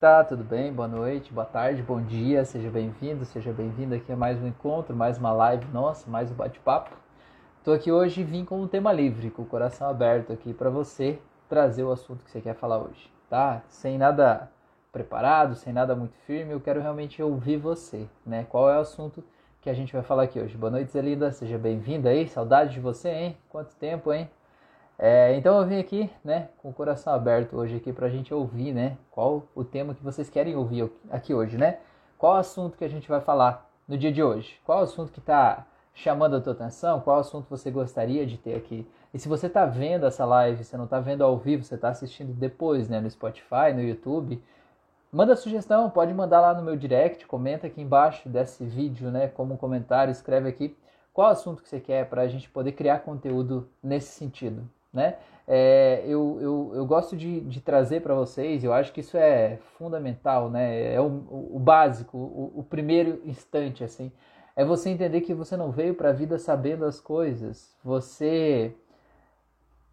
Tá, tudo bem? Boa noite, boa tarde, bom dia, seja bem-vindo, seja bem-vindo aqui a mais um encontro, mais uma live nossa, mais um bate-papo. Estou aqui hoje e vim com um tema livre, com o coração aberto aqui para você trazer o assunto que você quer falar hoje, tá? Sem nada preparado, sem nada muito firme, eu quero realmente ouvir você, né? Qual é o assunto que a gente vai falar aqui hoje? Boa noite, Zelinda, seja bem-vinda aí, saudade de você, hein? Quanto tempo, hein? É, então eu vim aqui, né, com o coração aberto hoje aqui para a gente ouvir, né, qual o tema que vocês querem ouvir aqui hoje, né? Qual assunto que a gente vai falar no dia de hoje? Qual assunto que está chamando a tua atenção? Qual assunto você gostaria de ter aqui? E se você está vendo essa live, você não está vendo ao vivo, você está assistindo depois, né, no Spotify, no YouTube, manda sugestão, pode mandar lá no meu direct, comenta aqui embaixo desse vídeo, né, como um comentário, escreve aqui qual assunto que você quer para a gente poder criar conteúdo nesse sentido, né? É, eu, eu, eu gosto de, de trazer para vocês, eu acho que isso é fundamental, né? É o, o básico, o, o primeiro instante, assim. É você entender que você não veio para a vida sabendo as coisas, você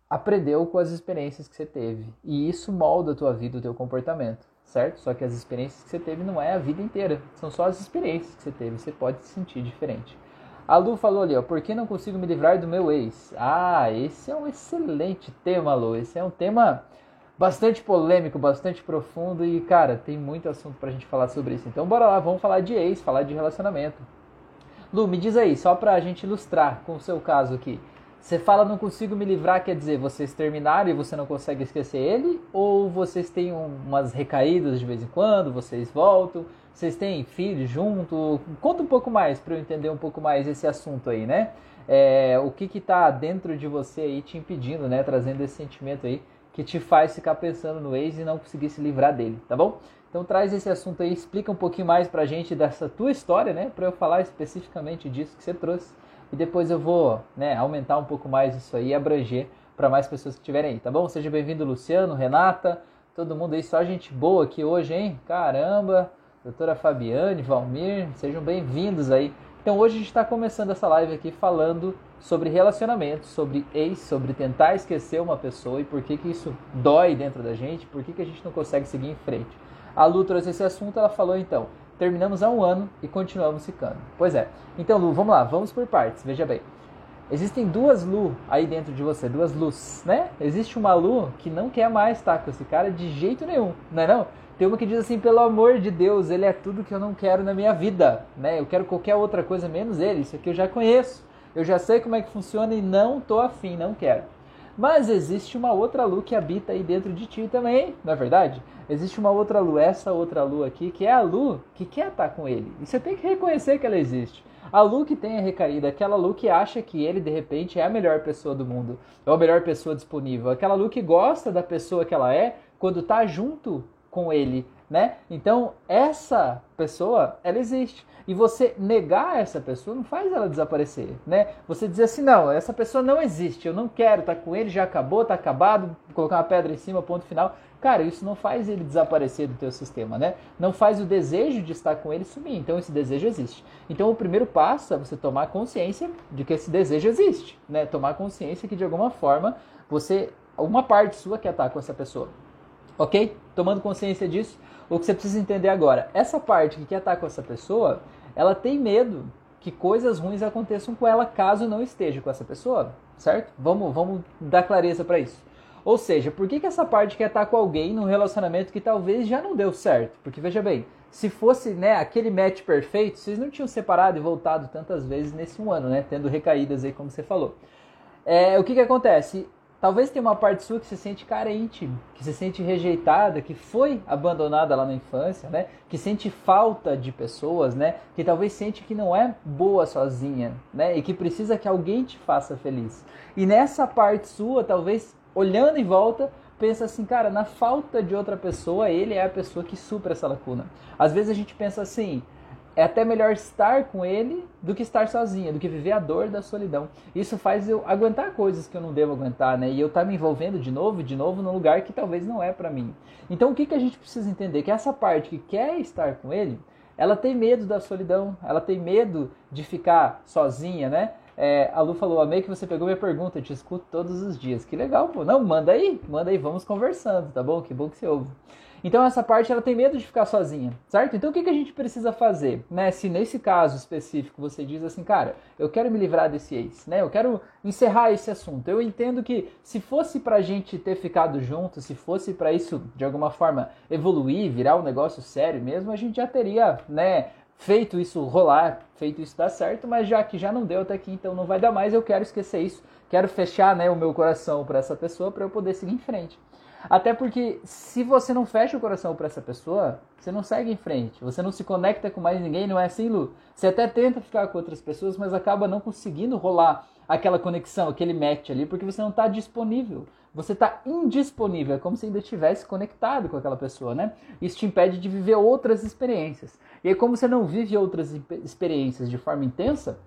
aprendeu com as experiências que você teve. E isso molda a tua vida, o teu comportamento, certo? Só que as experiências que você teve não é a vida inteira, são só as experiências que você teve, você pode se sentir diferente. A Lu falou ali, ó, por que não consigo me livrar do meu ex? Ah, esse é um excelente tema, Lu. Esse é um tema bastante polêmico, bastante profundo e, cara, tem muito assunto pra gente falar sobre isso. Então, bora lá, vamos falar de ex, falar de relacionamento. Lu, me diz aí, só pra gente ilustrar com o seu caso aqui. Você fala não consigo me livrar, quer dizer, vocês terminaram e você não consegue esquecer ele? Ou vocês têm umas recaídas de vez em quando, vocês voltam? Vocês têm filhos junto? Conta um pouco mais para eu entender um pouco mais esse assunto aí, né? É, o que que tá dentro de você aí te impedindo, né? Trazendo esse sentimento aí que te faz ficar pensando no ex e não conseguir se livrar dele, tá bom? Então traz esse assunto aí, explica um pouquinho mais pra gente dessa tua história, né? Para eu falar especificamente disso que você trouxe. E depois eu vou, né, aumentar um pouco mais isso aí e abranger para mais pessoas que estiverem aí, tá bom? Seja bem-vindo, Luciano, Renata, todo mundo aí, só gente boa aqui hoje, hein? Caramba! Doutora Fabiane, Valmir, sejam bem-vindos aí. Então hoje a gente está começando essa live aqui falando sobre relacionamentos, sobre ex, sobre tentar esquecer uma pessoa e por que, que isso dói dentro da gente, por que, que a gente não consegue seguir em frente. A Lu trouxe esse assunto, ela falou então, terminamos há um ano e continuamos ficando. Pois é. Então, Lu, vamos lá, vamos por partes, veja bem. Existem duas Lu aí dentro de você, duas luz, né? Existe uma Lu que não quer mais estar com esse cara de jeito nenhum, não é não? Tem uma que diz assim, pelo amor de Deus, ele é tudo que eu não quero na minha vida, né? Eu quero qualquer outra coisa menos ele, isso aqui eu já conheço. Eu já sei como é que funciona e não tô afim, não quero. Mas existe uma outra lua que habita aí dentro de ti também, não é verdade? Existe uma outra lua, essa outra lua aqui, que é a lua que quer estar com ele. E você tem que reconhecer que ela existe. A Lu que tem a recaída, aquela Lu que acha que ele de repente é a melhor pessoa do mundo, ou a melhor pessoa disponível, aquela Lu que gosta da pessoa que ela é quando tá junto com ele, né? Então, essa pessoa, ela existe. E você negar essa pessoa não faz ela desaparecer, né? Você dizer assim, não, essa pessoa não existe, eu não quero estar tá com ele, já acabou, tá acabado, colocar uma pedra em cima, ponto final. Cara, isso não faz ele desaparecer do teu sistema, né? Não faz o desejo de estar com ele sumir. Então esse desejo existe. Então o primeiro passo é você tomar consciência de que esse desejo existe, né? Tomar consciência que de alguma forma você uma parte sua quer estar com essa pessoa. Ok? Tomando consciência disso, o que você precisa entender agora, essa parte que quer estar com essa pessoa, ela tem medo que coisas ruins aconteçam com ela caso não esteja com essa pessoa, certo? Vamos, vamos dar clareza para isso. Ou seja, por que, que essa parte quer estar com alguém num relacionamento que talvez já não deu certo? Porque veja bem, se fosse né, aquele match perfeito, vocês não tinham separado e voltado tantas vezes nesse um ano, né? Tendo recaídas aí, como você falou. É, o que, que acontece? Talvez tenha uma parte sua que se sente carente, que se sente rejeitada, que foi abandonada lá na infância, né? Que sente falta de pessoas, né? Que talvez sente que não é boa sozinha, né? E que precisa que alguém te faça feliz. E nessa parte sua, talvez olhando em volta, pensa assim, cara, na falta de outra pessoa, ele é a pessoa que supra essa lacuna. Às vezes a gente pensa assim, é até melhor estar com ele do que estar sozinha, do que viver a dor da solidão. Isso faz eu aguentar coisas que eu não devo aguentar, né? E eu estar tá me envolvendo de novo, de novo, num lugar que talvez não é para mim. Então o que, que a gente precisa entender? Que essa parte que quer estar com ele, ela tem medo da solidão, ela tem medo de ficar sozinha, né? É, a Lu falou, amei que você pegou minha pergunta, eu te escuto todos os dias. Que legal, pô. Não, manda aí, manda aí, vamos conversando, tá bom? Que bom que você ouve. Então essa parte ela tem medo de ficar sozinha, certo? Então o que, que a gente precisa fazer, né? Se nesse caso específico você diz assim, cara, eu quero me livrar desse ex, né? Eu quero encerrar esse assunto. Eu entendo que se fosse pra gente ter ficado junto, se fosse para isso de alguma forma evoluir, virar um negócio sério mesmo, a gente já teria, né, feito isso rolar, feito isso dar certo, mas já que já não deu até aqui, então não vai dar mais, eu quero esquecer isso, quero fechar, né, o meu coração para essa pessoa para eu poder seguir em frente. Até porque se você não fecha o coração para essa pessoa, você não segue em frente, você não se conecta com mais ninguém, não é assim, Lu? Você até tenta ficar com outras pessoas, mas acaba não conseguindo rolar aquela conexão, aquele match ali, porque você não está disponível. Você está indisponível, é como se ainda estivesse conectado com aquela pessoa, né? Isso te impede de viver outras experiências. E aí, como você não vive outras experiências de forma intensa,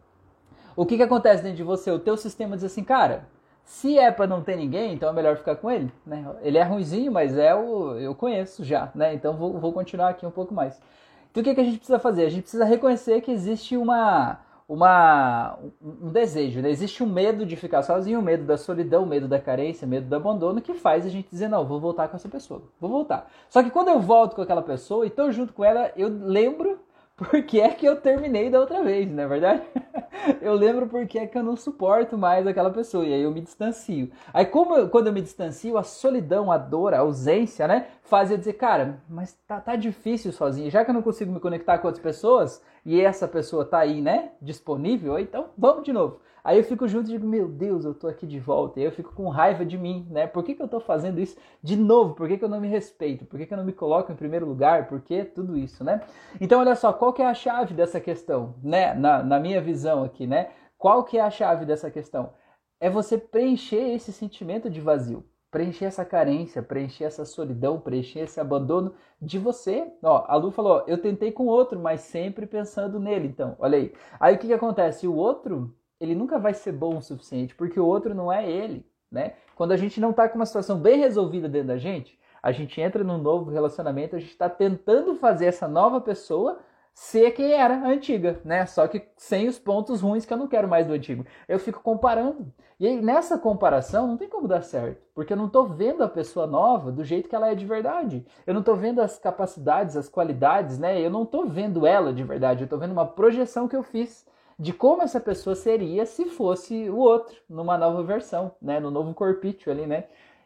o que, que acontece dentro de você? O teu sistema diz assim, cara, se é para não ter ninguém, então é melhor ficar com ele. Né? Ele é ruizinho, mas é o eu conheço já, né? Então vou, vou continuar aqui um pouco mais. Então o que, que a gente precisa fazer? A gente precisa reconhecer que existe uma, uma, um desejo, né? existe um medo de ficar sozinho, o um medo da solidão, o um medo da carência, o medo do abandono, que faz a gente dizer, não, vou voltar com essa pessoa, vou voltar. Só que quando eu volto com aquela pessoa e estou junto com ela, eu lembro porque é que eu terminei da outra vez, não é verdade? eu lembro porque é que eu não suporto mais aquela pessoa e aí eu me distancio. Aí como eu, quando eu me distancio, a solidão, a dor, a ausência, né, faz eu dizer, cara, mas tá, tá difícil sozinho, já que eu não consigo me conectar com outras pessoas e essa pessoa tá aí, né, disponível, então vamos de novo. Aí eu fico junto e digo, meu Deus, eu tô aqui de volta. E eu fico com raiva de mim, né? Por que, que eu tô fazendo isso de novo? Por que, que eu não me respeito? Por que, que eu não me coloco em primeiro lugar? Por que tudo isso, né? Então, olha só, qual que é a chave dessa questão, né? Na, na minha visão aqui, né? Qual que é a chave dessa questão? É você preencher esse sentimento de vazio. Preencher essa carência, preencher essa solidão, preencher esse abandono de você. Ó, a Lu falou, eu tentei com outro, mas sempre pensando nele. Então, olha aí. Aí o que, que acontece? O outro ele nunca vai ser bom o suficiente, porque o outro não é ele, né? Quando a gente não está com uma situação bem resolvida dentro da gente, a gente entra num novo relacionamento, a gente está tentando fazer essa nova pessoa ser quem era antiga, né? Só que sem os pontos ruins que eu não quero mais do antigo. Eu fico comparando. E aí, nessa comparação, não tem como dar certo, porque eu não estou vendo a pessoa nova do jeito que ela é de verdade. Eu não estou vendo as capacidades, as qualidades, né? Eu não estou vendo ela de verdade, eu estou vendo uma projeção que eu fiz de como essa pessoa seria se fosse o outro, numa nova versão, né, no novo corpício ali, né?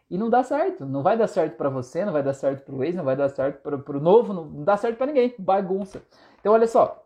E não dá certo, não vai dar certo para você, não vai dar certo para o ex, não vai dar certo para o novo, não dá certo para ninguém, bagunça. Então olha só,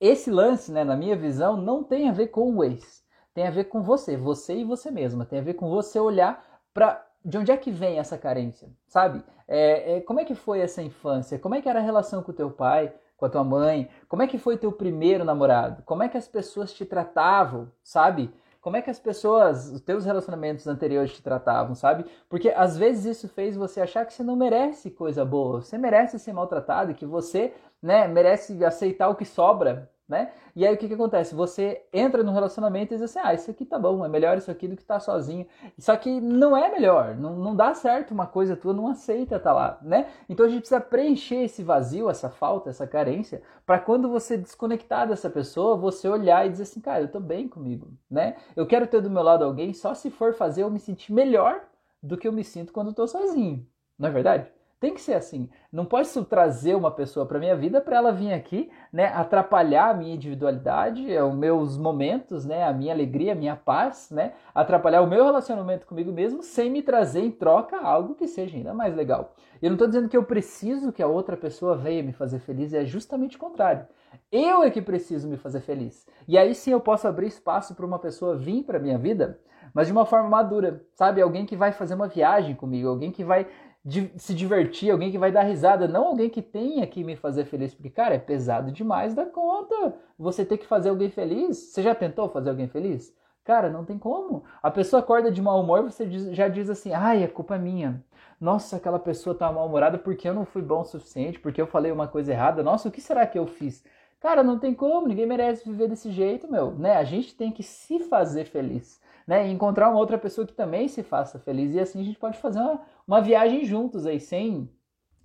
esse lance, né, na minha visão, não tem a ver com o ex, tem a ver com você, você e você mesma, tem a ver com você olhar para de onde é que vem essa carência, sabe? É, é, como é que foi essa infância? Como é que era a relação com o teu pai? com a tua mãe? Como é que foi teu primeiro namorado? Como é que as pessoas te tratavam, sabe? Como é que as pessoas, os teus relacionamentos anteriores te tratavam, sabe? Porque às vezes isso fez você achar que você não merece coisa boa, você merece ser maltratado que você, né, merece aceitar o que sobra, né? E aí o que, que acontece? Você entra no relacionamento e diz assim: ah, isso aqui tá bom, é melhor isso aqui do que estar tá sozinho. Só que não é melhor, não, não dá certo uma coisa tua, não aceita tá lá, né? Então a gente precisa preencher esse vazio, essa falta, essa carência, para quando você desconectar dessa pessoa, você olhar e dizer assim: cara, eu tô bem comigo, né? Eu quero ter do meu lado alguém só se for fazer eu me sentir melhor do que eu me sinto quando tô sozinho, não é verdade? Tem que ser assim. Não posso trazer uma pessoa para minha vida para ela vir aqui, né, atrapalhar a minha individualidade, é, os meus momentos, né, a minha alegria, a minha paz, né, atrapalhar o meu relacionamento comigo mesmo sem me trazer em troca algo que seja ainda mais legal. Eu não estou dizendo que eu preciso que a outra pessoa venha me fazer feliz, é justamente o contrário. Eu é que preciso me fazer feliz. E aí sim eu posso abrir espaço para uma pessoa vir para minha vida, mas de uma forma madura, sabe? Alguém que vai fazer uma viagem comigo, alguém que vai de se divertir, alguém que vai dar risada, não alguém que tenha que me fazer feliz, porque, cara, é pesado demais da conta você ter que fazer alguém feliz. Você já tentou fazer alguém feliz? Cara, não tem como. A pessoa acorda de mau humor, você já diz assim: ai, a culpa é minha. Nossa, aquela pessoa tá mal-humorada porque eu não fui bom o suficiente, porque eu falei uma coisa errada. Nossa, o que será que eu fiz? Cara, não tem como, ninguém merece viver desse jeito, meu, né? A gente tem que se fazer feliz né? E encontrar uma outra pessoa que também se faça feliz. E assim a gente pode fazer uma, uma viagem juntos aí, sem,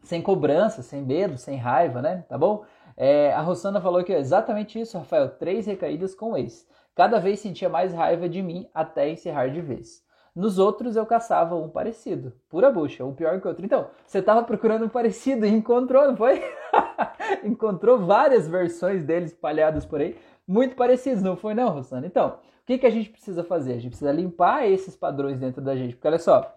sem cobrança, sem medo, sem raiva, né? Tá bom? É, a Rosana falou que é exatamente isso, Rafael. Três recaídas com ex. Cada vez sentia mais raiva de mim até encerrar de vez. Nos outros eu caçava um parecido, pura bucha, um pior que o outro. Então, você estava procurando um parecido e encontrou, não foi? encontrou várias versões deles espalhadas por aí, muito parecidos, não foi não, Rosana? Então, que, que a gente precisa fazer? A gente precisa limpar esses padrões dentro da gente, porque olha só,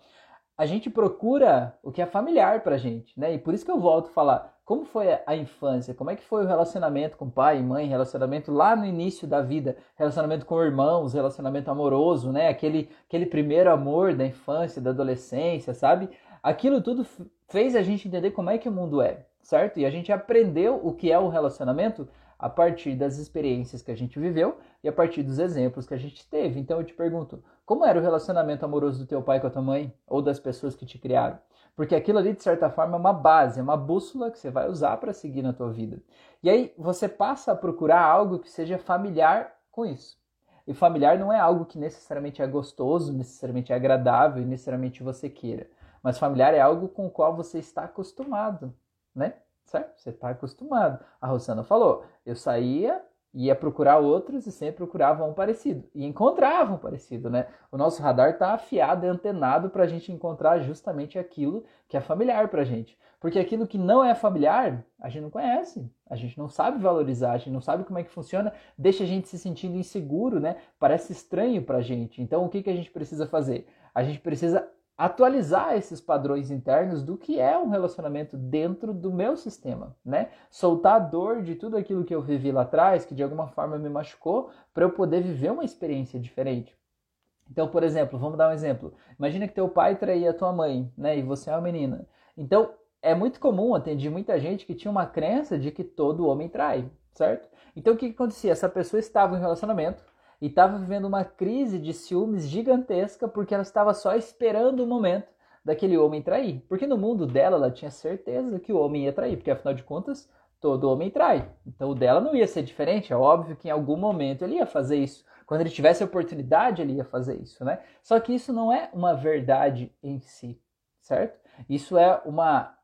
a gente procura o que é familiar pra gente, né? E por isso que eu volto a falar, como foi a infância? Como é que foi o relacionamento com pai e mãe, relacionamento lá no início da vida, relacionamento com irmãos, relacionamento amoroso, né? Aquele, aquele primeiro amor da infância, da adolescência, sabe? Aquilo tudo fez a gente entender como é que o mundo é, certo? E a gente aprendeu o que é o relacionamento a partir das experiências que a gente viveu e a partir dos exemplos que a gente teve. Então eu te pergunto, como era o relacionamento amoroso do teu pai com a tua mãe ou das pessoas que te criaram? Porque aquilo ali, de certa forma, é uma base, é uma bússola que você vai usar para seguir na tua vida. E aí você passa a procurar algo que seja familiar com isso. E familiar não é algo que necessariamente é gostoso, necessariamente é agradável e necessariamente você queira. Mas familiar é algo com o qual você está acostumado, né? Certo? Você está acostumado. A Rosana falou: eu saía ia procurar outros e sempre procurava um parecido. E encontrava um parecido, né? O nosso radar está afiado e antenado para a gente encontrar justamente aquilo que é familiar para a gente. Porque aquilo que não é familiar, a gente não conhece, a gente não sabe valorizar, a gente não sabe como é que funciona, deixa a gente se sentindo inseguro, né? Parece estranho para a gente. Então, o que, que a gente precisa fazer? A gente precisa atualizar esses padrões internos do que é um relacionamento dentro do meu sistema, né? Soltar a dor de tudo aquilo que eu vivi lá atrás, que de alguma forma me machucou, para eu poder viver uma experiência diferente. Então, por exemplo, vamos dar um exemplo. Imagina que teu pai traía a tua mãe, né? E você é uma menina. Então, é muito comum, atendi muita gente que tinha uma crença de que todo homem trai, certo? Então, o que, que acontecia? Essa pessoa estava em relacionamento, e estava vivendo uma crise de ciúmes gigantesca porque ela estava só esperando o momento daquele homem trair. Porque no mundo dela ela tinha certeza que o homem ia trair, porque afinal de contas todo homem trai. Então o dela não ia ser diferente, é óbvio que em algum momento ele ia fazer isso. Quando ele tivesse oportunidade, ele ia fazer isso, né? Só que isso não é uma verdade em si, certo? Isso é uma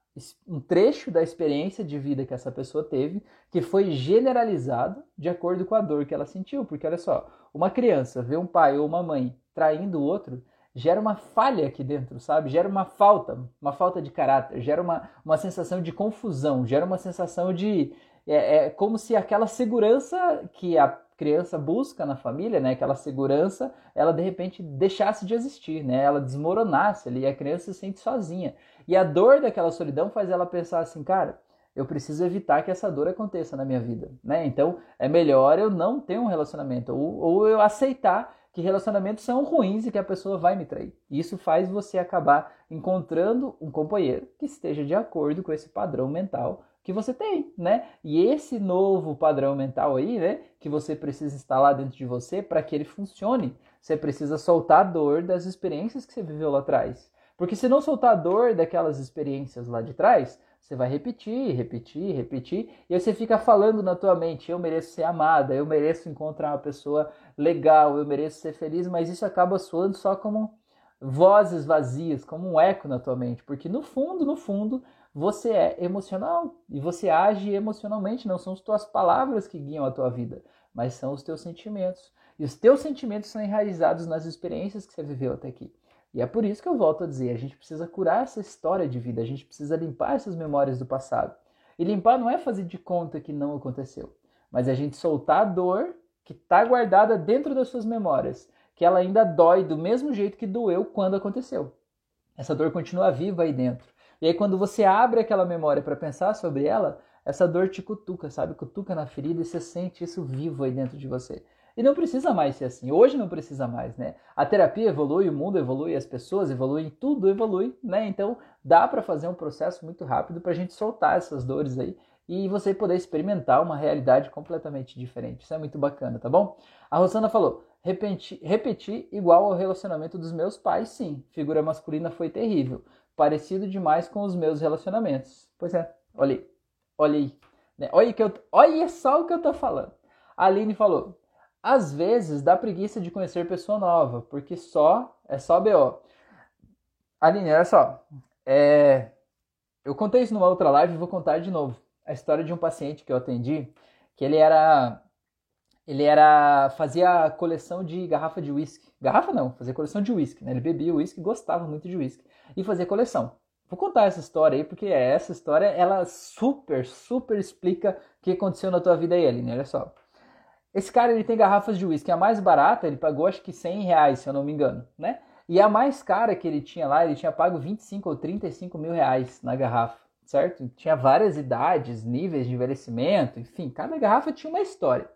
um trecho da experiência de vida que essa pessoa teve, que foi generalizado de acordo com a dor que ela sentiu. Porque olha só, uma criança vê um pai ou uma mãe traindo o outro, gera uma falha aqui dentro, sabe? Gera uma falta, uma falta de caráter, gera uma, uma sensação de confusão, gera uma sensação de. É, é como se aquela segurança que a criança busca na família, né, aquela segurança, ela de repente deixasse de existir, né, ela desmoronasse ali, a criança se sente sozinha. E a dor daquela solidão faz ela pensar assim, cara, eu preciso evitar que essa dor aconteça na minha vida, né? Então é melhor eu não ter um relacionamento ou, ou eu aceitar que relacionamentos são ruins e que a pessoa vai me trair. Isso faz você acabar encontrando um companheiro que esteja de acordo com esse padrão mental que você tem, né? E esse novo padrão mental aí, né, que você precisa instalar dentro de você para que ele funcione, você precisa soltar a dor das experiências que você viveu lá atrás. Porque se não soltar a dor daquelas experiências lá de trás, você vai repetir, repetir, repetir, e aí você fica falando na tua mente: eu mereço ser amada, eu mereço encontrar uma pessoa legal, eu mereço ser feliz, mas isso acaba soando só como vozes vazias, como um eco na tua mente, porque no fundo, no fundo, você é emocional e você age emocionalmente, não são as tuas palavras que guiam a tua vida, mas são os teus sentimentos. E os teus sentimentos são enraizados nas experiências que você viveu até aqui. E é por isso que eu volto a dizer, a gente precisa curar essa história de vida, a gente precisa limpar essas memórias do passado. E limpar não é fazer de conta que não aconteceu, mas é a gente soltar a dor que está guardada dentro das suas memórias, que ela ainda dói do mesmo jeito que doeu quando aconteceu. Essa dor continua viva aí dentro. E aí quando você abre aquela memória para pensar sobre ela, essa dor te cutuca, sabe? Cutuca na ferida e você sente isso vivo aí dentro de você. E não precisa mais ser assim. Hoje não precisa mais, né? A terapia evolui, o mundo evolui, as pessoas evoluem, tudo evolui, né? Então dá para fazer um processo muito rápido para a gente soltar essas dores aí e você poder experimentar uma realidade completamente diferente. Isso é muito bacana, tá bom? A Rosana falou: repetir, repetir igual ao relacionamento dos meus pais, sim. Figura masculina foi terrível. Parecido demais com os meus relacionamentos. Pois é, olha aí. Olha aí. Né? Olha, que eu, olha só o que eu tô falando. A Aline falou: às vezes dá preguiça de conhecer pessoa nova, porque só é só BO. Aline, olha só. É, eu contei isso numa outra live e vou contar de novo. A história de um paciente que eu atendi, que ele era ele era fazia coleção de garrafa de uísque. Garrafa não, fazia coleção de uísque, né? Ele bebia uísque, gostava muito de uísque e fazia coleção. Vou contar essa história aí porque essa história ela super, super explica o que aconteceu na tua vida aí, Aline. Olha só. Esse cara ele tem garrafas de uísque, a mais barata ele pagou acho que 100 reais, se eu não me engano, né? E a mais cara que ele tinha lá, ele tinha pago 25 ou 35 mil reais na garrafa, certo? Tinha várias idades, níveis de envelhecimento, enfim, cada garrafa tinha uma história.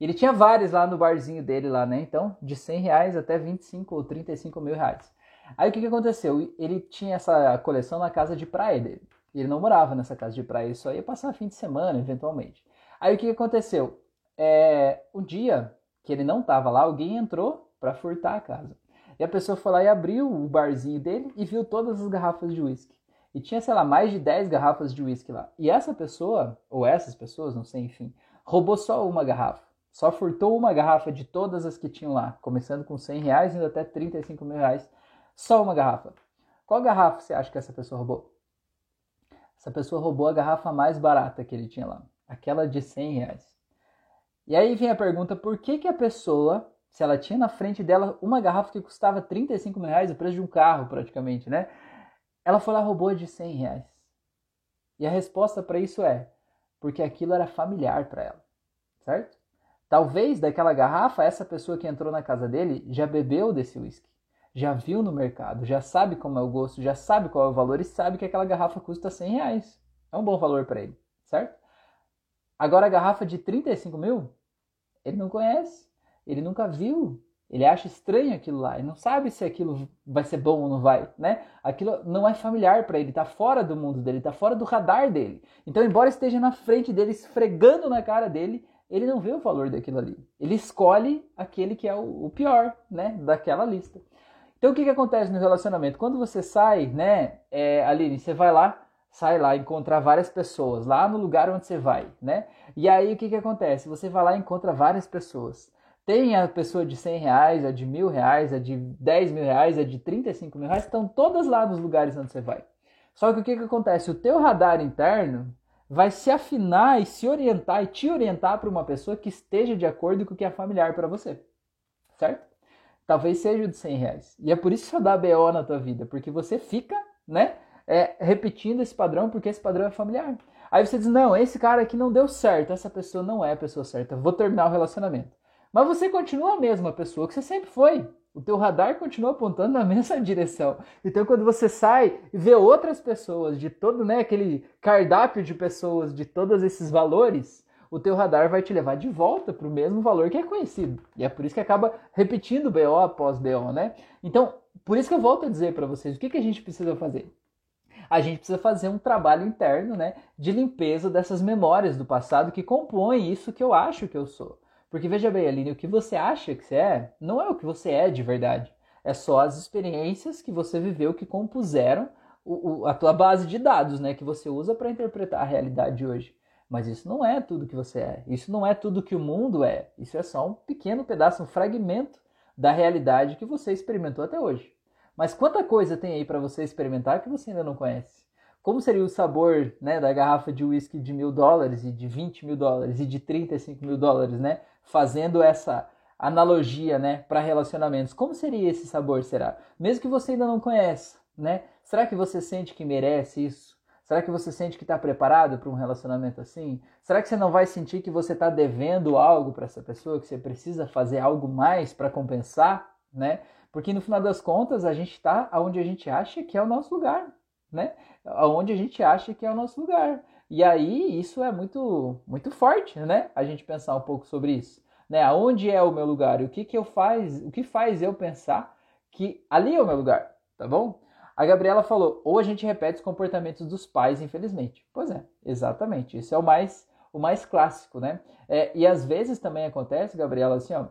Ele tinha vários lá no barzinho dele lá, né? Então, de 100 reais até 25 ou 35 mil reais. Aí o que, que aconteceu? Ele tinha essa coleção na casa de praia dele. Ele não morava nessa casa de praia, ele só ia passar fim de semana, eventualmente. Aí o que, que aconteceu? É, o dia que ele não estava lá, alguém entrou para furtar a casa. E a pessoa foi lá e abriu o barzinho dele e viu todas as garrafas de uísque. E tinha, sei lá, mais de 10 garrafas de uísque lá. E essa pessoa, ou essas pessoas, não sei, enfim, roubou só uma garrafa. Só furtou uma garrafa de todas as que tinham lá, começando com 100 reais indo até 35 mil reais. Só uma garrafa. Qual garrafa você acha que essa pessoa roubou? Essa pessoa roubou a garrafa mais barata que ele tinha lá, aquela de 100 reais. E aí vem a pergunta: por que, que a pessoa, se ela tinha na frente dela uma garrafa que custava 35 mil reais, o preço de um carro praticamente, né? Ela foi lá e roubou de 100 reais. E a resposta para isso é: porque aquilo era familiar para ela, certo? Talvez daquela garrafa, essa pessoa que entrou na casa dele já bebeu desse whisky, já viu no mercado, já sabe como é o gosto, já sabe qual é o valor e sabe que aquela garrafa custa 100 reais. É um bom valor para ele, certo? Agora a garrafa de 35 mil, ele não conhece, ele nunca viu, ele acha estranho aquilo lá, ele não sabe se aquilo vai ser bom ou não vai, né? Aquilo não é familiar para ele, tá fora do mundo dele, tá fora do radar dele. Então, embora esteja na frente dele, esfregando na cara dele, ele não vê o valor daquilo ali. Ele escolhe aquele que é o, pior, né, daquela lista. Então o que, que acontece no relacionamento? Quando você sai, né, é, Aline, você vai lá, sai lá, encontrar várias pessoas lá no lugar onde você vai, né? E aí o que, que acontece? Você vai lá e encontra várias pessoas. Tem a pessoa de 100 reais, a de mil reais, a de 10 mil reais, a de 35 mil reais, estão todas lá nos lugares onde você vai. Só que o que, que acontece? O teu radar interno vai se afinar e se orientar e te orientar para uma pessoa que esteja de acordo com o que é familiar para você, certo? Talvez seja o de 100 reais. E é por isso que só dá BO na tua vida, porque você fica, né, é, repetindo esse padrão, porque esse padrão é familiar. Aí você diz, não, esse cara aqui não deu certo, essa pessoa não é a pessoa certa, vou terminar o relacionamento. Mas você continua a mesma pessoa que você sempre foi o teu radar continua apontando na mesma direção. Então, quando você sai e vê outras pessoas de todo, né, aquele cardápio de pessoas de todos esses valores, o teu radar vai te levar de volta para o mesmo valor que é conhecido. E é por isso que acaba repetindo BO após BO, né? Então, por isso que eu volto a dizer para vocês, o que, que a gente precisa fazer? A gente precisa fazer um trabalho interno, né, de limpeza dessas memórias do passado que compõem isso que eu acho que eu sou. Porque veja bem, Aline, o que você acha que você é não é o que você é de verdade. É só as experiências que você viveu que compuseram o, o, a tua base de dados, né? Que você usa para interpretar a realidade de hoje. Mas isso não é tudo que você é. Isso não é tudo que o mundo é. Isso é só um pequeno pedaço, um fragmento da realidade que você experimentou até hoje. Mas quanta coisa tem aí para você experimentar que você ainda não conhece? Como seria o sabor né, da garrafa de uísque de mil dólares e de 20 mil dólares e de 35 mil dólares, né? fazendo essa analogia, né, para relacionamentos. Como seria esse sabor, será? Mesmo que você ainda não conheça, né? Será que você sente que merece isso? Será que você sente que está preparado para um relacionamento assim? Será que você não vai sentir que você está devendo algo para essa pessoa, que você precisa fazer algo mais para compensar, né? Porque no final das contas a gente está onde a gente acha que é o nosso lugar, né? Onde a gente acha que é o nosso lugar. E aí isso é muito muito forte, né? A gente pensar um pouco sobre isso, né? Aonde é o meu lugar? O que que eu faz? O que faz eu pensar que ali é o meu lugar, tá bom? A Gabriela falou: ou a gente repete os comportamentos dos pais, infelizmente. Pois é, exatamente. Isso é o mais o mais clássico, né? É, e às vezes também acontece, Gabriela, assim, ó,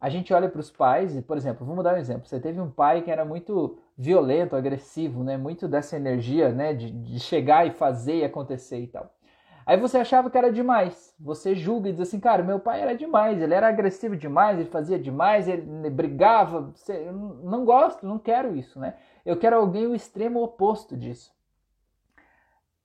a gente olha para os pais e, por exemplo, vamos dar um exemplo. Você teve um pai que era muito violento, agressivo, né? Muito dessa energia, né? De, de chegar e fazer e acontecer e tal. Aí você achava que era demais. Você julga e diz assim, cara, meu pai era demais, ele era agressivo demais, ele fazia demais, ele brigava. Eu não gosto, não quero isso, né? Eu quero alguém o extremo oposto disso.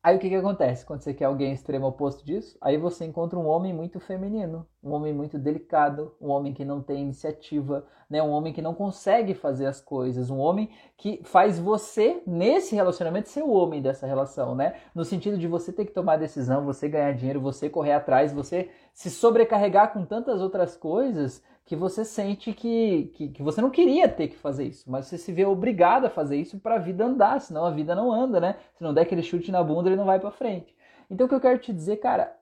Aí o que, que acontece quando você quer alguém extremo oposto disso? Aí você encontra um homem muito feminino, um homem muito delicado, um homem que não tem iniciativa, né? um homem que não consegue fazer as coisas, um homem que faz você, nesse relacionamento, ser o homem dessa relação, né? No sentido de você ter que tomar decisão, você ganhar dinheiro, você correr atrás, você se sobrecarregar com tantas outras coisas que você sente que, que, que, você não queria ter que fazer isso, mas você se vê obrigado a fazer isso para a vida andar, senão a vida não anda, né? Se não der aquele chute na bunda, ele não vai para frente. Então o que eu quero te dizer, cara,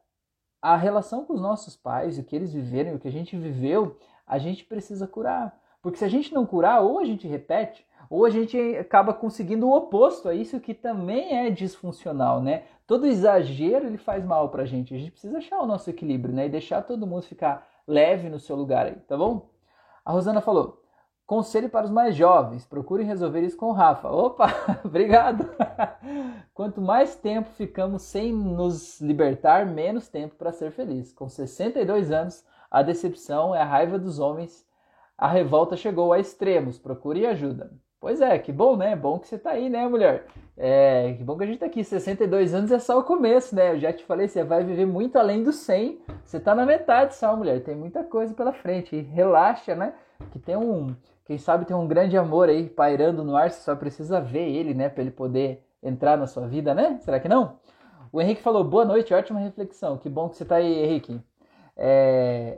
a relação com os nossos pais, o que eles viveram, o que a gente viveu, a gente precisa curar. Porque se a gente não curar, ou a gente repete, ou a gente acaba conseguindo o oposto a isso que também é disfuncional, né? Todo exagero ele faz mal pra gente. A gente precisa achar o nosso equilíbrio, né? E deixar todo mundo ficar leve no seu lugar aí, tá bom? A Rosana falou: conselho para os mais jovens, procurem resolver isso com o Rafa. Opa, obrigado! Quanto mais tempo ficamos sem nos libertar, menos tempo para ser feliz. Com 62 anos, a decepção é a raiva dos homens. A revolta chegou a extremos. Procure ajuda. Pois é, que bom, né? Bom que você tá aí, né, mulher? É, que bom que a gente tá aqui. 62 anos é só o começo, né? Eu já te falei, você vai viver muito além dos 100. Você tá na metade só, mulher. Tem muita coisa pela frente. E relaxa, né? Que tem um, quem sabe tem um grande amor aí pairando no ar, você só precisa ver ele, né, para ele poder entrar na sua vida, né? Será que não? O Henrique falou: "Boa noite, ótima reflexão. Que bom que você tá aí, Henrique." É...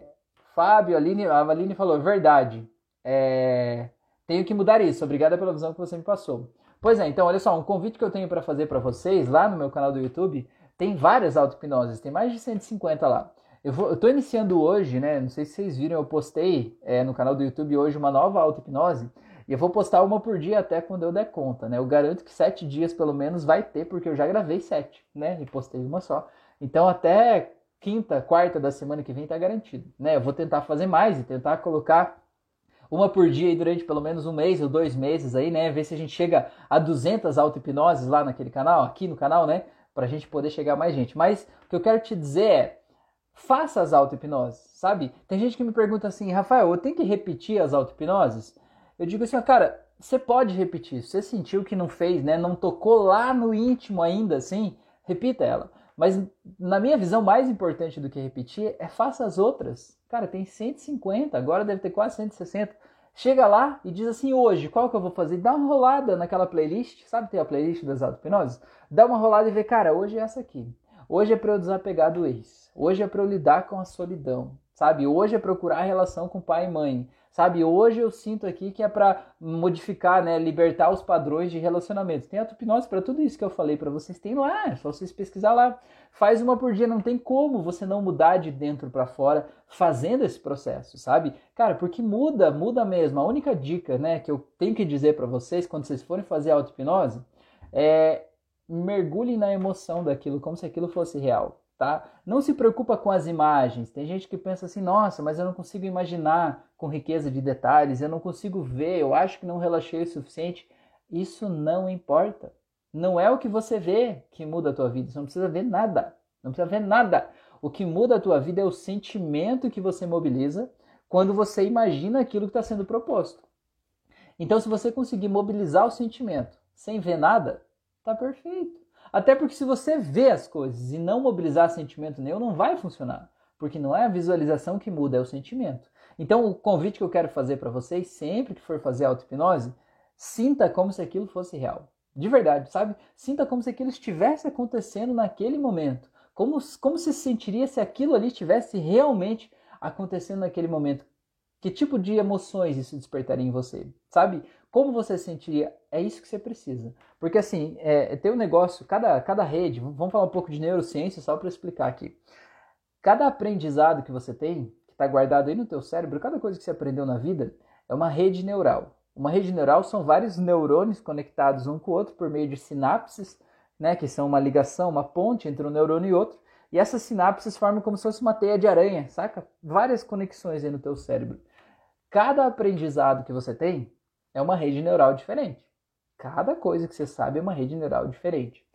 Fábio, Aline, a Aline falou: "Verdade. É... Tenho que mudar isso. Obrigada pela visão que você me passou. Pois é, então olha só, um convite que eu tenho para fazer para vocês lá no meu canal do YouTube, tem várias auto-hipnoses, tem mais de 150 lá. Eu, vou, eu iniciando hoje, né? Não sei se vocês viram, eu postei é, no canal do YouTube hoje uma nova auto-hipnose. E eu vou postar uma por dia até quando eu der conta, né? Eu garanto que sete dias pelo menos vai ter, porque eu já gravei sete, né? E postei uma só. Então até quinta, quarta da semana que vem tá garantido, né? Eu vou tentar fazer mais e tentar colocar uma por dia aí durante pelo menos um mês ou dois meses aí, né? Ver se a gente chega a 200 auto-hipnoses lá naquele canal, aqui no canal, né? Pra gente poder chegar a mais gente. Mas o que eu quero te dizer é, faça as auto-hipnoses, sabe? Tem gente que me pergunta assim, Rafael, eu tenho que repetir as auto-hipnoses? Eu digo assim, ó, cara, você pode repetir. Se você sentiu que não fez, né? Não tocou lá no íntimo ainda, assim, repita ela. Mas na minha visão, mais importante do que repetir é faça as outras. Cara, tem 150, agora deve ter quase 160. Chega lá e diz assim, hoje, qual que eu vou fazer? Dá uma rolada naquela playlist, sabe tem a playlist das auto-hipnoses? Dá uma rolada e vê, cara, hoje é essa aqui. Hoje é para eu desapegar do ex. Hoje é para eu lidar com a solidão, sabe? Hoje é procurar a relação com pai e mãe. Sabe, hoje eu sinto aqui que é para modificar, né, libertar os padrões de relacionamento. Tem a hipnose para tudo isso que eu falei para vocês, tem lá, é só vocês pesquisar lá. Faz uma por dia, não tem como você não mudar de dentro para fora fazendo esse processo, sabe? Cara, porque muda, muda mesmo. A única dica, né, que eu tenho que dizer para vocês quando vocês forem fazer auto-hipnose é mergulhem na emoção daquilo, como se aquilo fosse real tá? Não se preocupa com as imagens. Tem gente que pensa assim, nossa, mas eu não consigo imaginar com riqueza de detalhes, eu não consigo ver, eu acho que não relaxei o suficiente. Isso não importa. Não é o que você vê que muda a tua vida. Você não precisa ver nada. Não precisa ver nada. O que muda a tua vida é o sentimento que você mobiliza quando você imagina aquilo que está sendo proposto. Então, se você conseguir mobilizar o sentimento sem ver nada, tá perfeito. Até porque se você vê as coisas e não mobilizar sentimento nenhum, não vai funcionar. Porque não é a visualização que muda, é o sentimento. Então, o convite que eu quero fazer para vocês, sempre que for fazer auto-hipnose, sinta como se aquilo fosse real. De verdade, sabe? Sinta como se aquilo estivesse acontecendo naquele momento. Como, como se sentiria se aquilo ali estivesse realmente acontecendo naquele momento. Que tipo de emoções isso despertaria em você? Sabe? Como você sentiria? É isso que você precisa. Porque assim, é, tem um negócio, cada, cada rede, vamos falar um pouco de neurociência só para explicar aqui. Cada aprendizado que você tem, que está guardado aí no teu cérebro, cada coisa que você aprendeu na vida, é uma rede neural. Uma rede neural são vários neurônios conectados um com o outro por meio de sinapses, né, que são uma ligação, uma ponte entre um neurônio e outro. E essas sinapses formam como se fosse uma teia de aranha, saca? Várias conexões aí no teu cérebro. Cada aprendizado que você tem é uma rede neural diferente. Cada coisa que você sabe é uma rede neural diferente.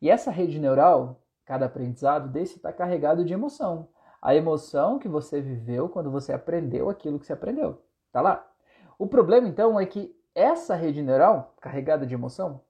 E essa rede neural, cada aprendizado desse está carregado de emoção. A emoção que você viveu quando você aprendeu aquilo que você aprendeu. Tá lá. O problema então é que essa rede neural, carregada de emoção,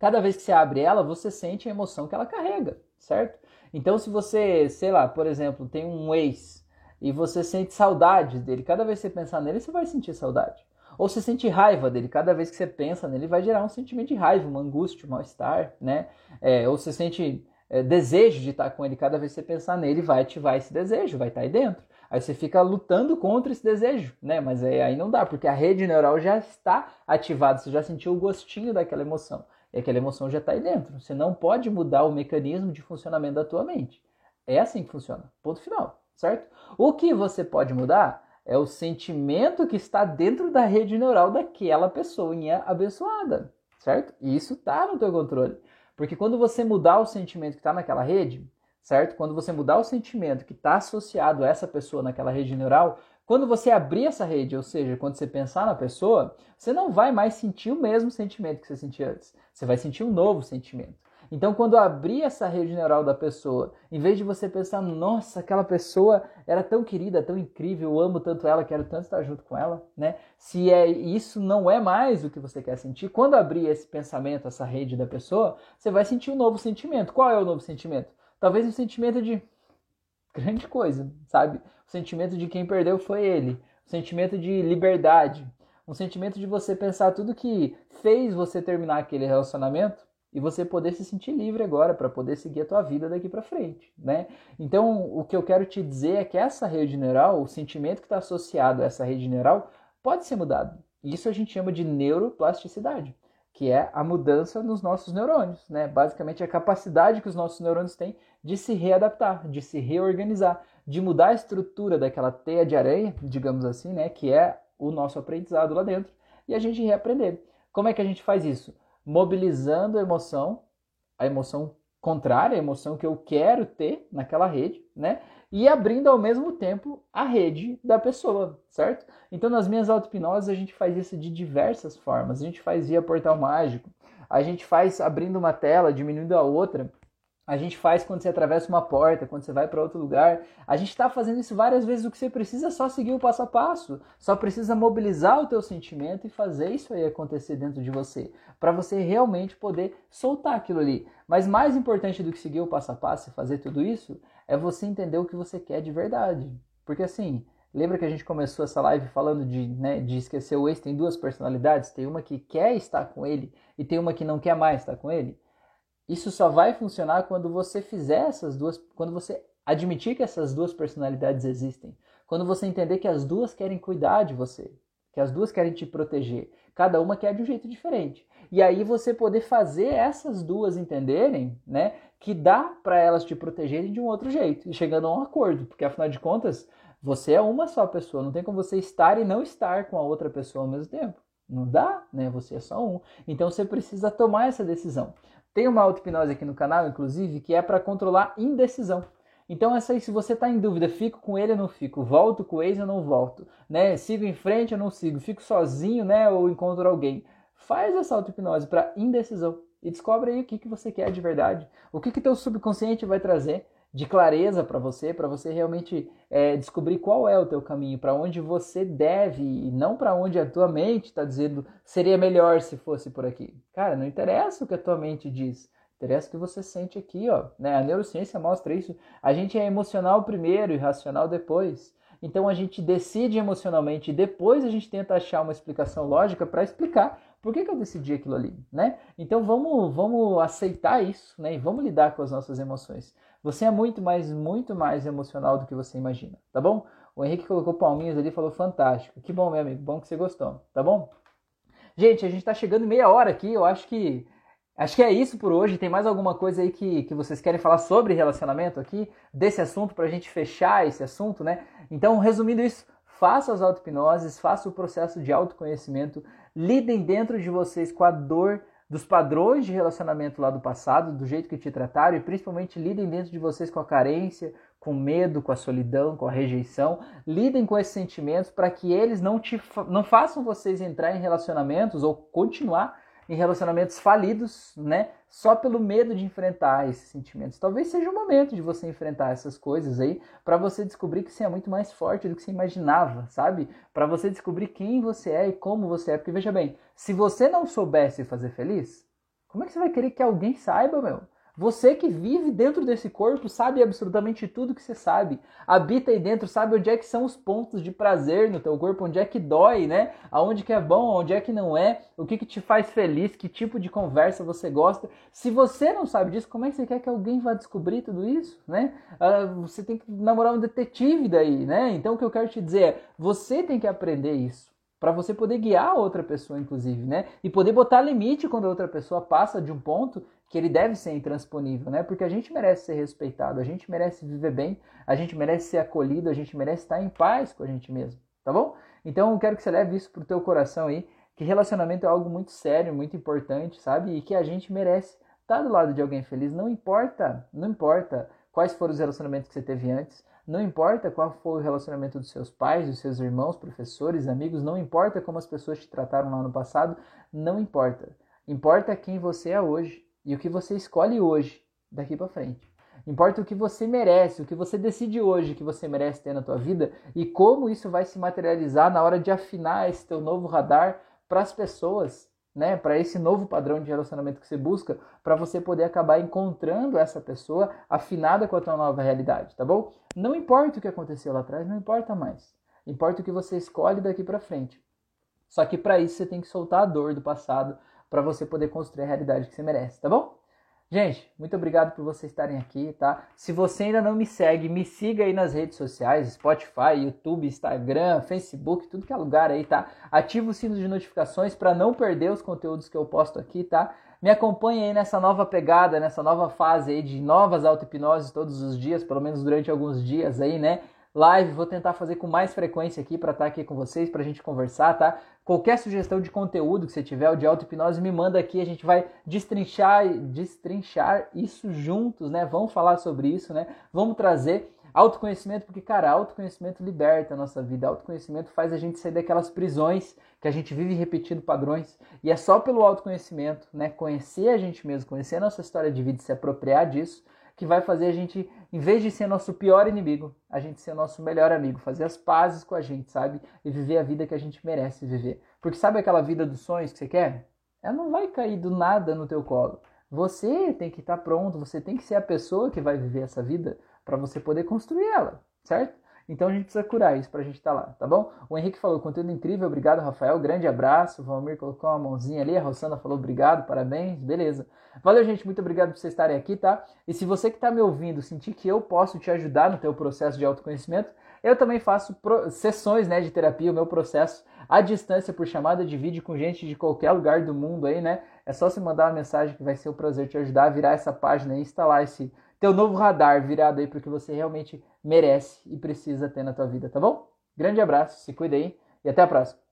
Cada vez que você abre ela, você sente a emoção que ela carrega, certo? Então, se você, sei lá, por exemplo, tem um ex e você sente saudade dele, cada vez que você pensar nele, você vai sentir saudade. Ou você sente raiva dele, cada vez que você pensa nele, vai gerar um sentimento de raiva, uma angústia, um mal-estar, né? É, ou você sente é, desejo de estar com ele, cada vez que você pensar nele, vai ativar esse desejo, vai estar aí dentro. Aí você fica lutando contra esse desejo, né? Mas aí, aí não dá, porque a rede neural já está ativada, você já sentiu o gostinho daquela emoção. E aquela emoção já está aí dentro. Você não pode mudar o mecanismo de funcionamento da tua mente. É assim que funciona. Ponto final, certo? O que você pode mudar é o sentimento que está dentro da rede neural daquela pessoinha abençoada, certo? E isso está no teu controle. Porque quando você mudar o sentimento que está naquela rede, certo? Quando você mudar o sentimento que está associado a essa pessoa naquela rede neural, quando você abrir essa rede, ou seja, quando você pensar na pessoa, você não vai mais sentir o mesmo sentimento que você sentia antes. Você vai sentir um novo sentimento. Então, quando abrir essa rede neural da pessoa, em vez de você pensar, nossa, aquela pessoa era tão querida, tão incrível, eu amo tanto ela, quero tanto estar junto com ela, né? Se é isso não é mais o que você quer sentir, quando abrir esse pensamento, essa rede da pessoa, você vai sentir um novo sentimento. Qual é o novo sentimento? Talvez um sentimento de grande coisa, sabe? O sentimento de quem perdeu foi ele. O sentimento de liberdade. Um sentimento de você pensar tudo que fez você terminar aquele relacionamento e você poder se sentir livre agora para poder seguir a tua vida daqui para frente, né? Então, o que eu quero te dizer é que essa rede neural, o sentimento que está associado a essa rede neural, pode ser mudado. Isso a gente chama de neuroplasticidade, que é a mudança nos nossos neurônios, né? Basicamente, a capacidade que os nossos neurônios têm de se readaptar, de se reorganizar, de mudar a estrutura daquela teia de areia, digamos assim, né? Que é o nosso aprendizado lá dentro, e a gente reaprender. Como é que a gente faz isso? Mobilizando a emoção, a emoção contrária, a emoção que eu quero ter naquela rede, né? E abrindo ao mesmo tempo a rede da pessoa, certo? Então, nas minhas auto-hipnoses, a gente faz isso de diversas formas. A gente faz via portal mágico, a gente faz abrindo uma tela, diminuindo a outra, a gente faz quando você atravessa uma porta, quando você vai para outro lugar. A gente está fazendo isso várias vezes. O que você precisa é só seguir o passo a passo. Só precisa mobilizar o teu sentimento e fazer isso aí acontecer dentro de você, para você realmente poder soltar aquilo ali. Mas mais importante do que seguir o passo a passo e fazer tudo isso é você entender o que você quer de verdade. Porque assim, lembra que a gente começou essa live falando de, né, de esquecer o ex? Tem duas personalidades. Tem uma que quer estar com ele e tem uma que não quer mais estar com ele. Isso só vai funcionar quando você fizer essas duas, quando você admitir que essas duas personalidades existem, quando você entender que as duas querem cuidar de você, que as duas querem te proteger, cada uma quer de um jeito diferente. E aí você poder fazer essas duas entenderem, né, que dá para elas te protegerem de um outro jeito, e chegando a um acordo, porque afinal de contas, você é uma só pessoa, não tem como você estar e não estar com a outra pessoa ao mesmo tempo. Não dá, né? Você é só um. Então você precisa tomar essa decisão. Tem uma auto-hipnose aqui no canal, inclusive, que é para controlar indecisão. Então, essa aí, se você está em dúvida, fico com ele ou não fico, volto com ex ou não volto, né? Sigo em frente ou não sigo, fico sozinho, né? Ou encontro alguém. Faz essa auto-hipnose para indecisão e descobre aí o que, que você quer de verdade. O que que teu subconsciente vai trazer de clareza para você, para você realmente é, descobrir qual é o teu caminho, para onde você deve e não para onde a tua mente está dizendo seria melhor se fosse por aqui. Cara, não interessa o que a tua mente diz, interessa o que você sente aqui, ó. Né? A neurociência mostra isso. A gente é emocional primeiro e racional depois. Então a gente decide emocionalmente e depois a gente tenta achar uma explicação lógica para explicar por que, que eu decidi aquilo ali, né? Então vamos, vamos aceitar isso, né? E vamos lidar com as nossas emoções. Você é muito mais, muito mais emocional do que você imagina, tá bom? O Henrique colocou palminhas ali e falou fantástico. Que bom, meu amigo, bom que você gostou, tá bom? Gente, a gente tá chegando meia hora aqui, eu acho que Acho que é isso por hoje. Tem mais alguma coisa aí que, que vocês querem falar sobre relacionamento aqui, desse assunto, para a gente fechar esse assunto, né? Então, resumindo isso, faça as auto-hipnoses, faça o processo de autoconhecimento, lidem dentro de vocês com a dor dos padrões de relacionamento lá do passado, do jeito que te trataram e principalmente lidem dentro de vocês com a carência, com medo, com a solidão, com a rejeição. Lidem com esses sentimentos para que eles não te não façam vocês entrar em relacionamentos ou continuar em relacionamentos falidos, né? Só pelo medo de enfrentar esses sentimentos. Talvez seja o momento de você enfrentar essas coisas aí, para você descobrir que você é muito mais forte do que você imaginava, sabe? Para você descobrir quem você é e como você é. Porque veja bem, se você não soubesse fazer feliz, Como é que você vai querer que alguém saiba, meu? Você que vive dentro desse corpo sabe absolutamente tudo que você sabe. Habita aí dentro, sabe onde é que são os pontos de prazer no teu corpo, onde é que dói, né? Aonde que é bom, onde é que não é, o que que te faz feliz, que tipo de conversa você gosta. Se você não sabe disso, como é que você quer que alguém vá descobrir tudo isso, né? Uh, você tem que namorar um detetive daí, né? Então o que eu quero te dizer é, você tem que aprender isso para você poder guiar outra pessoa, inclusive, né? E poder botar limite quando a outra pessoa passa de um ponto que ele deve ser intransponível, né? Porque a gente merece ser respeitado, a gente merece viver bem, a gente merece ser acolhido, a gente merece estar em paz com a gente mesmo, tá bom? Então eu quero que você leve isso pro teu coração aí, que relacionamento é algo muito sério, muito importante, sabe? E que a gente merece estar do lado de alguém feliz, não importa, não importa quais foram os relacionamentos que você teve antes, não importa qual foi o relacionamento dos seus pais, dos seus irmãos, professores, amigos, não importa como as pessoas te trataram lá no passado, não importa. Importa quem você é hoje e o que você escolhe hoje, daqui para frente. Importa o que você merece, o que você decide hoje que você merece ter na tua vida e como isso vai se materializar na hora de afinar esse teu novo radar para as pessoas, né? Para esse novo padrão de relacionamento que você busca, para você poder acabar encontrando essa pessoa afinada com a tua nova realidade, tá bom? Não importa o que aconteceu lá atrás, não importa mais. Importa o que você escolhe daqui para frente. Só que para isso você tem que soltar a dor do passado para você poder construir a realidade que você merece, tá bom? Gente, muito obrigado por vocês estarem aqui, tá? Se você ainda não me segue, me siga aí nas redes sociais, Spotify, YouTube, Instagram, Facebook, tudo que é lugar aí, tá? Ativa o sino de notificações para não perder os conteúdos que eu posto aqui, tá? Me acompanhe aí nessa nova pegada, nessa nova fase aí de novas auto-hipnoses todos os dias, pelo menos durante alguns dias aí, né? Live, vou tentar fazer com mais frequência aqui para estar tá aqui com vocês, para a gente conversar, tá? Qualquer sugestão de conteúdo que você tiver, de auto-hipnose, me manda aqui, a gente vai destrinchar, destrinchar isso juntos, né? Vamos falar sobre isso, né? Vamos trazer autoconhecimento, porque, cara, autoconhecimento liberta a nossa vida, autoconhecimento faz a gente sair daquelas prisões que a gente vive repetindo padrões, e é só pelo autoconhecimento, né? Conhecer a gente mesmo, conhecer a nossa história de vida e se apropriar disso, que vai fazer a gente, em vez de ser nosso pior inimigo, a gente ser nosso melhor amigo, fazer as pazes com a gente, sabe? E viver a vida que a gente merece viver. Porque sabe aquela vida dos sonhos que você quer? Ela não vai cair do nada no teu colo. Você tem que estar tá pronto, você tem que ser a pessoa que vai viver essa vida para você poder construir ela, certo? Então a gente precisa curar isso para a gente estar tá lá, tá bom? O Henrique falou conteúdo incrível, obrigado Rafael, grande abraço. O Valmir colocou uma mãozinha ali, a Rosana falou obrigado, parabéns, beleza. Valeu, gente, muito obrigado por vocês estarem aqui, tá? E se você que está me ouvindo sentir que eu posso te ajudar no teu processo de autoconhecimento, eu também faço sessões né, de terapia, o meu processo à distância por chamada de vídeo com gente de qualquer lugar do mundo aí, né? É só você mandar uma mensagem que vai ser um prazer te ajudar a virar essa página e instalar esse teu novo radar virado aí para o que você realmente merece e precisa ter na tua vida, tá bom? Grande abraço, se cuida aí e até a próxima.